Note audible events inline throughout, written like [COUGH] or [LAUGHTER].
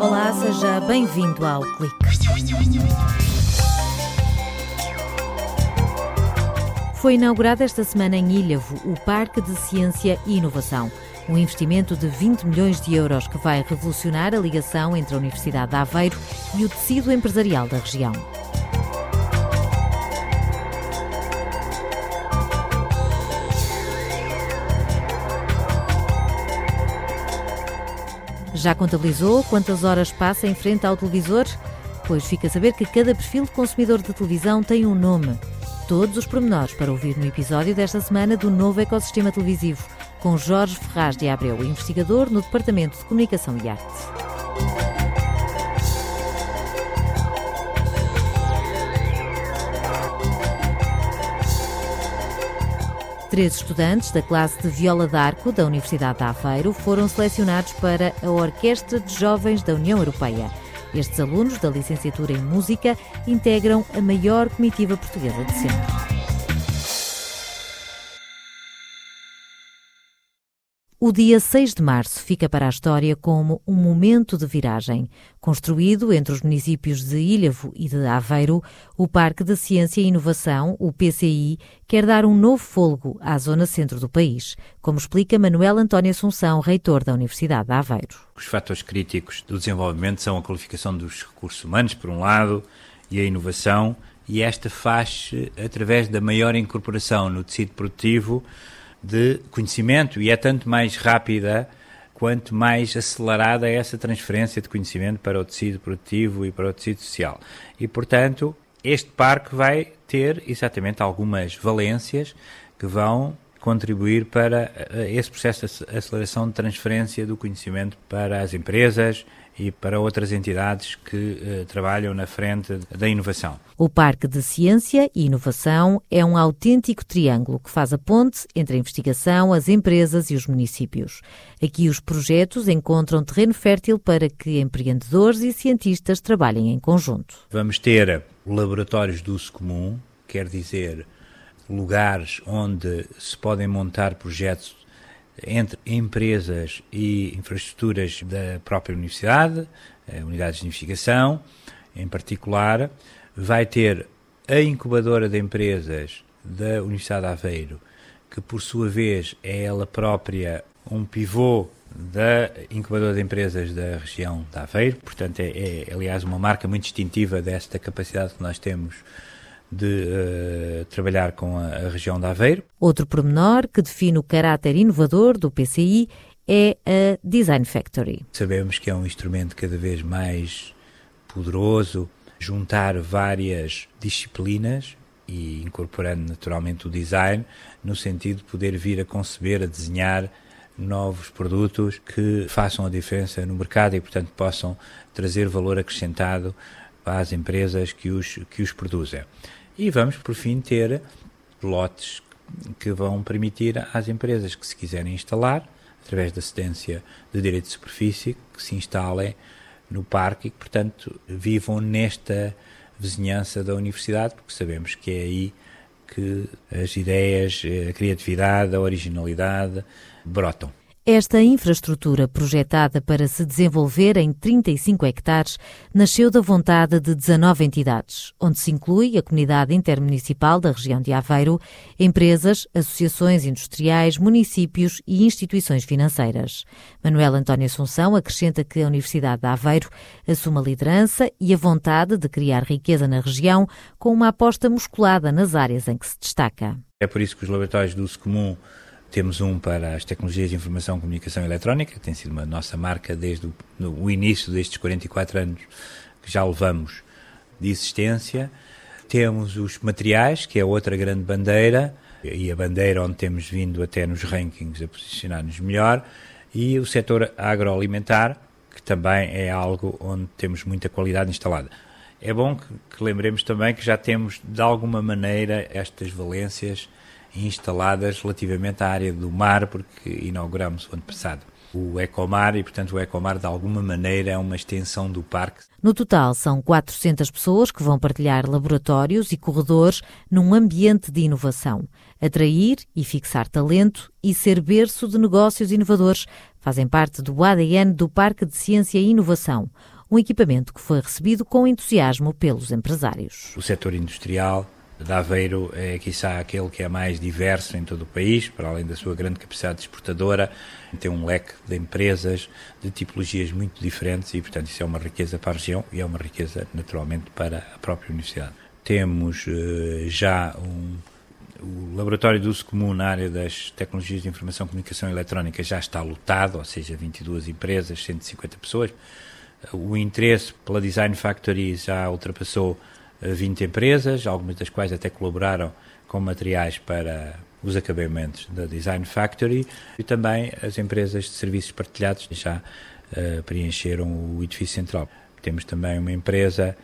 Olá, seja bem-vindo ao Clique. Foi inaugurado esta semana em Ilhavo o Parque de Ciência e Inovação. Um investimento de 20 milhões de euros que vai revolucionar a ligação entre a Universidade de Aveiro e o tecido empresarial da região. Já contabilizou quantas horas passa em frente ao televisor? Pois fica a saber que cada perfil de consumidor de televisão tem um nome. Todos os pormenores para ouvir no episódio desta semana do novo ecossistema televisivo, com Jorge Ferraz de Abreu, investigador no Departamento de Comunicação e Arte. Três estudantes da classe de viola d'arco da Universidade de Aveiro foram selecionados para a Orquestra de Jovens da União Europeia. Estes alunos da licenciatura em Música integram a maior comitiva portuguesa de sempre. O dia 6 de março fica para a história como um momento de viragem. Construído entre os municípios de Ilhavo e de Aveiro, o Parque de Ciência e Inovação, o PCI, quer dar um novo fôlego à zona centro do país, como explica Manuel António Assunção, reitor da Universidade de Aveiro. Os fatores críticos do desenvolvimento são a qualificação dos recursos humanos, por um lado, e a inovação, e esta faz-se através da maior incorporação no tecido produtivo de conhecimento e é tanto mais rápida quanto mais acelerada é essa transferência de conhecimento para o tecido produtivo e para o tecido social. E, portanto, este parque vai ter exatamente algumas valências que vão contribuir para eh, esse processo de aceleração de transferência do conhecimento para as empresas e para outras entidades que uh, trabalham na frente da inovação. O Parque de Ciência e Inovação é um autêntico triângulo que faz a ponte entre a investigação, as empresas e os municípios. Aqui os projetos encontram terreno fértil para que empreendedores e cientistas trabalhem em conjunto. Vamos ter laboratórios de uso comum, quer dizer, lugares onde se podem montar projetos entre empresas e infraestruturas da própria universidade, eh, unidades de investigação, em particular, vai ter a incubadora de empresas da Universidade de Aveiro, que por sua vez é ela própria um pivô da incubadora de empresas da região de Aveiro, portanto é, é aliás uma marca muito distintiva desta capacidade que nós temos de uh, trabalhar com a, a, região de Aveiro. Outro pormenor que define o caráter inovador do PCI é a Design Factory. Sabemos que é um instrumento cada vez mais poderoso, juntar várias disciplinas e incorporando naturalmente o design, no sentido de poder vir a conceber, a desenhar novos produtos que façam a diferença no mercado e, portanto, possam trazer valor acrescentado às empresas que os, que os produzem. E vamos, por fim, ter lotes que vão permitir às empresas que se quiserem instalar, através da cedência de direito de superfície, que se instalem no parque e que, portanto, vivam nesta vizinhança da universidade, porque sabemos que é aí que as ideias, a criatividade, a originalidade brotam. Esta infraestrutura, projetada para se desenvolver em 35 hectares, nasceu da vontade de 19 entidades, onde se inclui a comunidade intermunicipal da região de Aveiro, empresas, associações industriais, municípios e instituições financeiras. Manuel António Assunção acrescenta que a Universidade de Aveiro assume a liderança e a vontade de criar riqueza na região com uma aposta musculada nas áreas em que se destaca. É por isso que os laboratórios do uso comum temos um para as tecnologias de informação e comunicação eletrónica, tem sido uma nossa marca desde o, no, início destes 44 anos que já levamos de existência. Temos os materiais, que é outra grande bandeira, e a bandeira onde temos vindo até nos rankings a posicionar-nos melhor, e o setor agroalimentar, que também é algo onde temos muita qualidade instalada. É bom que, que lembremos também que já temos, de alguma maneira, estas valências instaladas relativamente à área do mar, porque inauguramos o ano passado o Ecomar e, portanto, o Ecomar de alguma maneira é uma extensão do parque. No total, são 400 pessoas que vão partilhar laboratórios e corredores num ambiente de inovação, atrair e fixar talento e ser berço de negócios inovadores Fazem parte do ADN do Parque de Ciência e Inovação, um equipamento que foi recebido com entusiasmo pelos empresários. O setor industrial de Aveiro é, quiçá, aquele que é mais diverso em todo o país, para além da sua grande capacidade exportadora, tem um leque de empresas de tipologias muito diferentes e, portanto, isso é uma riqueza para a região e é uma riqueza, naturalmente, para a própria universidade. Temos uh, já um, o laboratório de uso comum na área das tecnologias de informação, comunicação e eletrónica já está lotado, ou seja, 22 empresas, 150 pessoas. O interesse pela Design Factory já ultrapassou 20 empresas, algumas das quais até colaboraram com materiais para os acabamentos da Design Factory e também as empresas de serviços partilhados já uh, preencheram o edifício central. Temos também uma empresa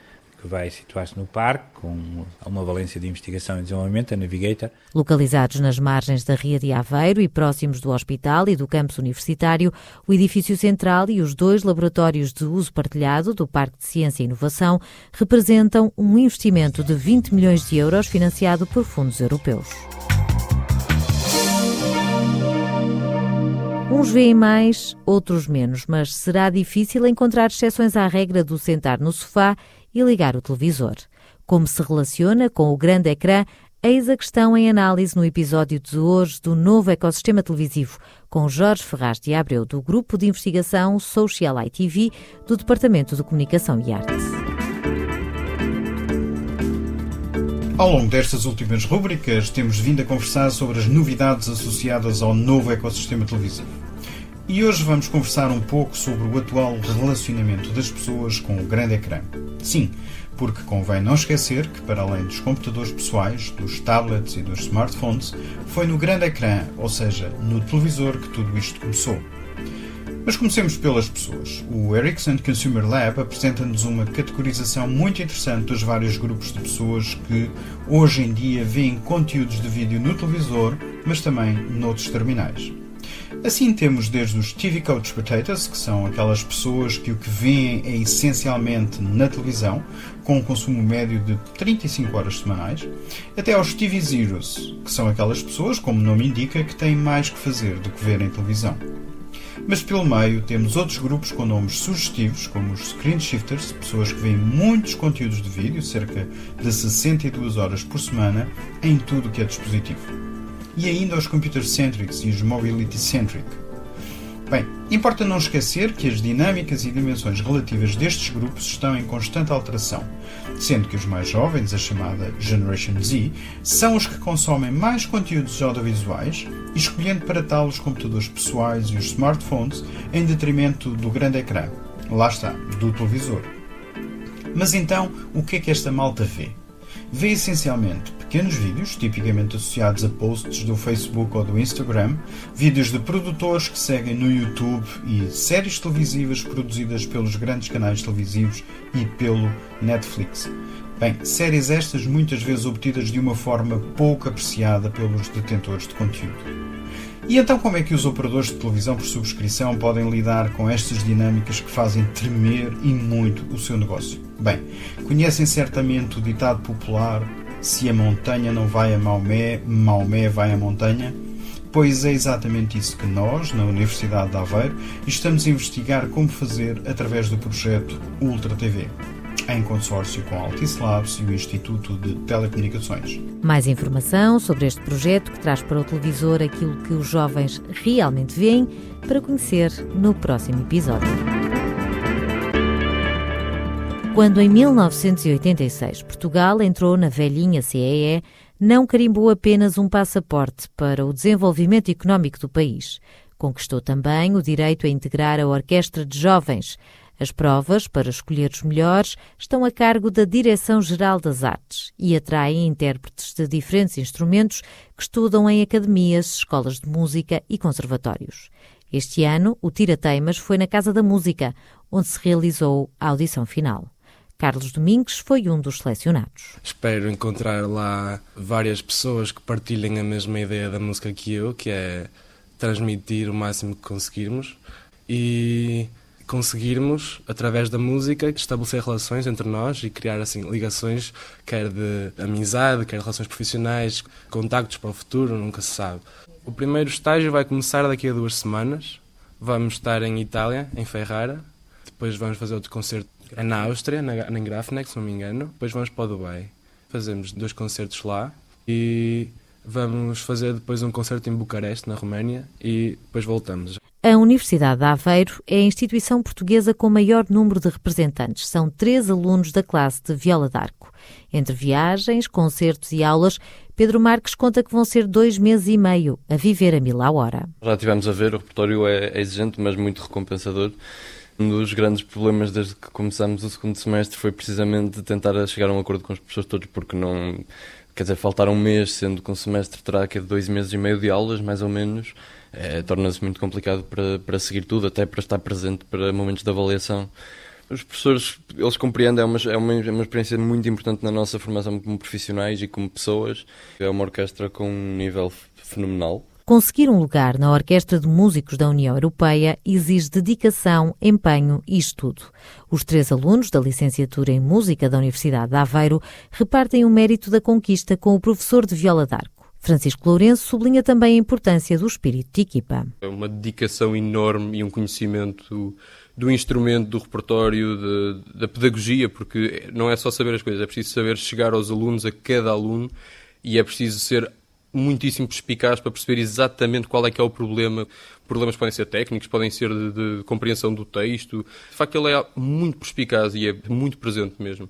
que vai situar-se no parque, com uma valência de investigação e desenvolvimento, a Navigator. Localizados nas margens da Ria de Aveiro e próximos do hospital e do campus universitário, o edifício central e os dois laboratórios de uso partilhado do Parque de Ciência e Inovação representam um investimento de 20 milhões de euros financiado por fundos europeus. Uns veem mais, outros menos, mas será difícil encontrar exceções à regra do sentar no sofá e ligar o televisor. Como se relaciona com o grande ecrã, eis a questão em análise no episódio de hoje do novo ecossistema televisivo, com Jorge Ferraz de Abreu, do Grupo de Investigação Social ITV, do Departamento de Comunicação e Arte. Ao longo destas últimas rubricas, temos vindo a conversar sobre as novidades associadas ao novo ecossistema televisivo. E hoje vamos conversar um pouco sobre o atual relacionamento das pessoas com o grande ecrã. Sim, porque convém não esquecer que, para além dos computadores pessoais, dos tablets e dos smartphones, foi no grande ecrã, ou seja, no televisor, que tudo isto começou. Mas comecemos pelas pessoas. O Ericsson Consumer Lab apresenta-nos uma categorização muito interessante dos vários grupos de pessoas que hoje em dia veem conteúdos de vídeo no televisor, mas também noutros terminais. Assim temos desde os TV Coach Potatoes, que são aquelas pessoas que o que veem é essencialmente na televisão, com um consumo médio de 35 horas semanais, até aos TV Zeros, que são aquelas pessoas, como o nome indica, que têm mais que fazer do que ver em televisão. Mas pelo meio temos outros grupos com nomes sugestivos, como os Screen Shifters, pessoas que veem muitos conteúdos de vídeo, cerca de 62 horas por semana, em tudo o que é dispositivo e ainda os computer-centrics e os mobility-centric. Bem, importa não esquecer que as dinâmicas e dimensões relativas destes grupos estão em constante alteração, sendo que os mais jovens, a chamada Generation Z, são os que consomem mais conteúdos audiovisuais, escolhendo para tal os computadores pessoais e os smartphones em detrimento do grande ecrã. Lá está, do televisor. Mas então, o que é que esta malta vê? Vê essencialmente pequenos vídeos, tipicamente associados a posts do Facebook ou do Instagram, vídeos de produtores que seguem no YouTube e séries televisivas produzidas pelos grandes canais televisivos e pelo Netflix. Bem, séries estas muitas vezes obtidas de uma forma pouco apreciada pelos detentores de conteúdo. E então, como é que os operadores de televisão por subscrição podem lidar com estas dinâmicas que fazem tremer e muito o seu negócio? Bem, conhecem certamente o ditado popular se a montanha não vai a Maomé, Maomé vai à montanha? Pois é exatamente isso que nós, na Universidade de Aveiro, estamos a investigar como fazer através do projeto Ultra TV em consórcio com a Altice Labs e o Instituto de Telecomunicações. Mais informação sobre este projeto que traz para o televisor aquilo que os jovens realmente veem para conhecer no próximo episódio. Quando em 1986 Portugal entrou na velhinha CEE, não carimbou apenas um passaporte para o desenvolvimento económico do país. Conquistou também o direito a integrar a Orquestra de Jovens. As provas para escolher os melhores estão a cargo da Direção-Geral das Artes e atraem intérpretes de diferentes instrumentos que estudam em academias, escolas de música e conservatórios. Este ano, o Tira Teimas foi na Casa da Música, onde se realizou a audição final. Carlos Domingues foi um dos selecionados. Espero encontrar lá várias pessoas que partilhem a mesma ideia da música que eu, que é transmitir o máximo que conseguirmos e conseguirmos, através da música, estabelecer relações entre nós e criar assim ligações, quer de amizade, quer de relações profissionais, contactos para o futuro, nunca se sabe. O primeiro estágio vai começar daqui a duas semanas vamos estar em Itália, em Ferrara. Depois vamos fazer outro concerto na Áustria, na, na se não me engano. Depois vamos para o Dubai. Fazemos dois concertos lá e vamos fazer depois um concerto em Bucareste, na Roménia, e depois voltamos. A Universidade de Aveiro é a instituição portuguesa com maior número de representantes. São três alunos da classe de viola d'arco. Entre viagens, concertos e aulas, Pedro Marques conta que vão ser dois meses e meio a viver a mil à hora. Já tivemos a ver, o repertório é, exigente, mas muito recompensador. Um dos grandes problemas desde que começamos o segundo semestre foi precisamente tentar chegar a um acordo com os professores todos, porque não. Quer dizer, faltar um mês, sendo que um semestre terá que dois meses e meio de aulas, mais ou menos é, torna-se muito complicado para, para seguir tudo, até para estar presente para momentos de avaliação. Os professores, eles compreendem, é uma, é uma, é uma experiência muito importante na nossa formação como profissionais e como pessoas. É uma orquestra com um nível fenomenal. Conseguir um lugar na Orquestra de Músicos da União Europeia exige dedicação, empenho e estudo. Os três alunos da licenciatura em Música da Universidade de Aveiro repartem o mérito da conquista com o professor de viola d'arco. Francisco Lourenço sublinha também a importância do espírito de equipa. É uma dedicação enorme e um conhecimento do instrumento, do repertório, de, da pedagogia, porque não é só saber as coisas, é preciso saber chegar aos alunos, a cada aluno, e é preciso ser muitíssimo perspicaz para perceber exatamente qual é que é o problema. Problemas podem ser técnicos, podem ser de, de compreensão do texto. De facto, ele é muito perspicaz e é muito presente mesmo.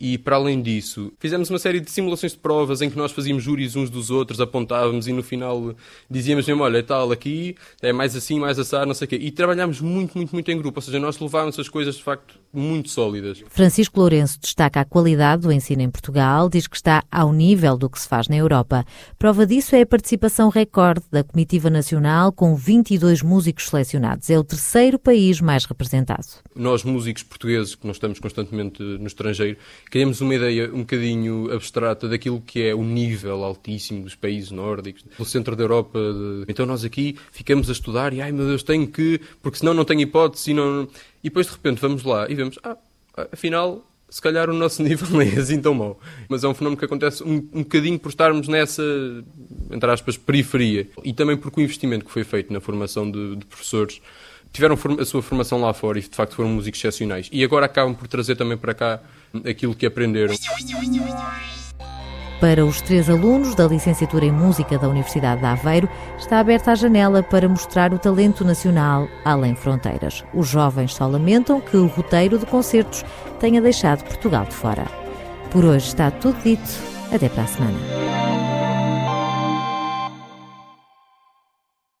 E para além disso, fizemos uma série de simulações de provas em que nós fazíamos júris uns dos outros, apontávamos e no final dizíamos mesmo: olha, tal, aqui é mais assim, mais assar, não sei o quê. E trabalhámos muito, muito, muito em grupo, ou seja, nós levávamos as coisas de facto muito sólidas. Francisco Lourenço destaca a qualidade do ensino em Portugal, diz que está ao nível do que se faz na Europa. Prova disso é a participação recorde da Comitiva Nacional, com 22 músicos selecionados. É o terceiro país mais representado. Nós, músicos portugueses, que nós estamos constantemente no estrangeiro, criamos uma ideia um bocadinho abstrata daquilo que é o nível altíssimo dos países nórdicos, do centro da Europa. De... Então nós aqui ficamos a estudar e, ai meu Deus, tenho que, porque senão não tenho hipótese. E, não... e depois de repente vamos lá e vemos, ah, afinal se calhar o nosso [LAUGHS] nível não é assim tão mau. Mas é um fenómeno que acontece um, um bocadinho por estarmos nessa, entre aspas, periferia. E também porque o investimento que foi feito na formação de, de professores tiveram a sua formação lá fora e de facto foram músicos excepcionais. E agora acabam por trazer também para cá aquilo que aprenderam. Para os três alunos da licenciatura em Música da Universidade de Aveiro, está aberta a janela para mostrar o talento nacional além fronteiras. Os jovens só lamentam que o roteiro de concertos tenha deixado Portugal de fora. Por hoje está tudo dito. Até para a semana.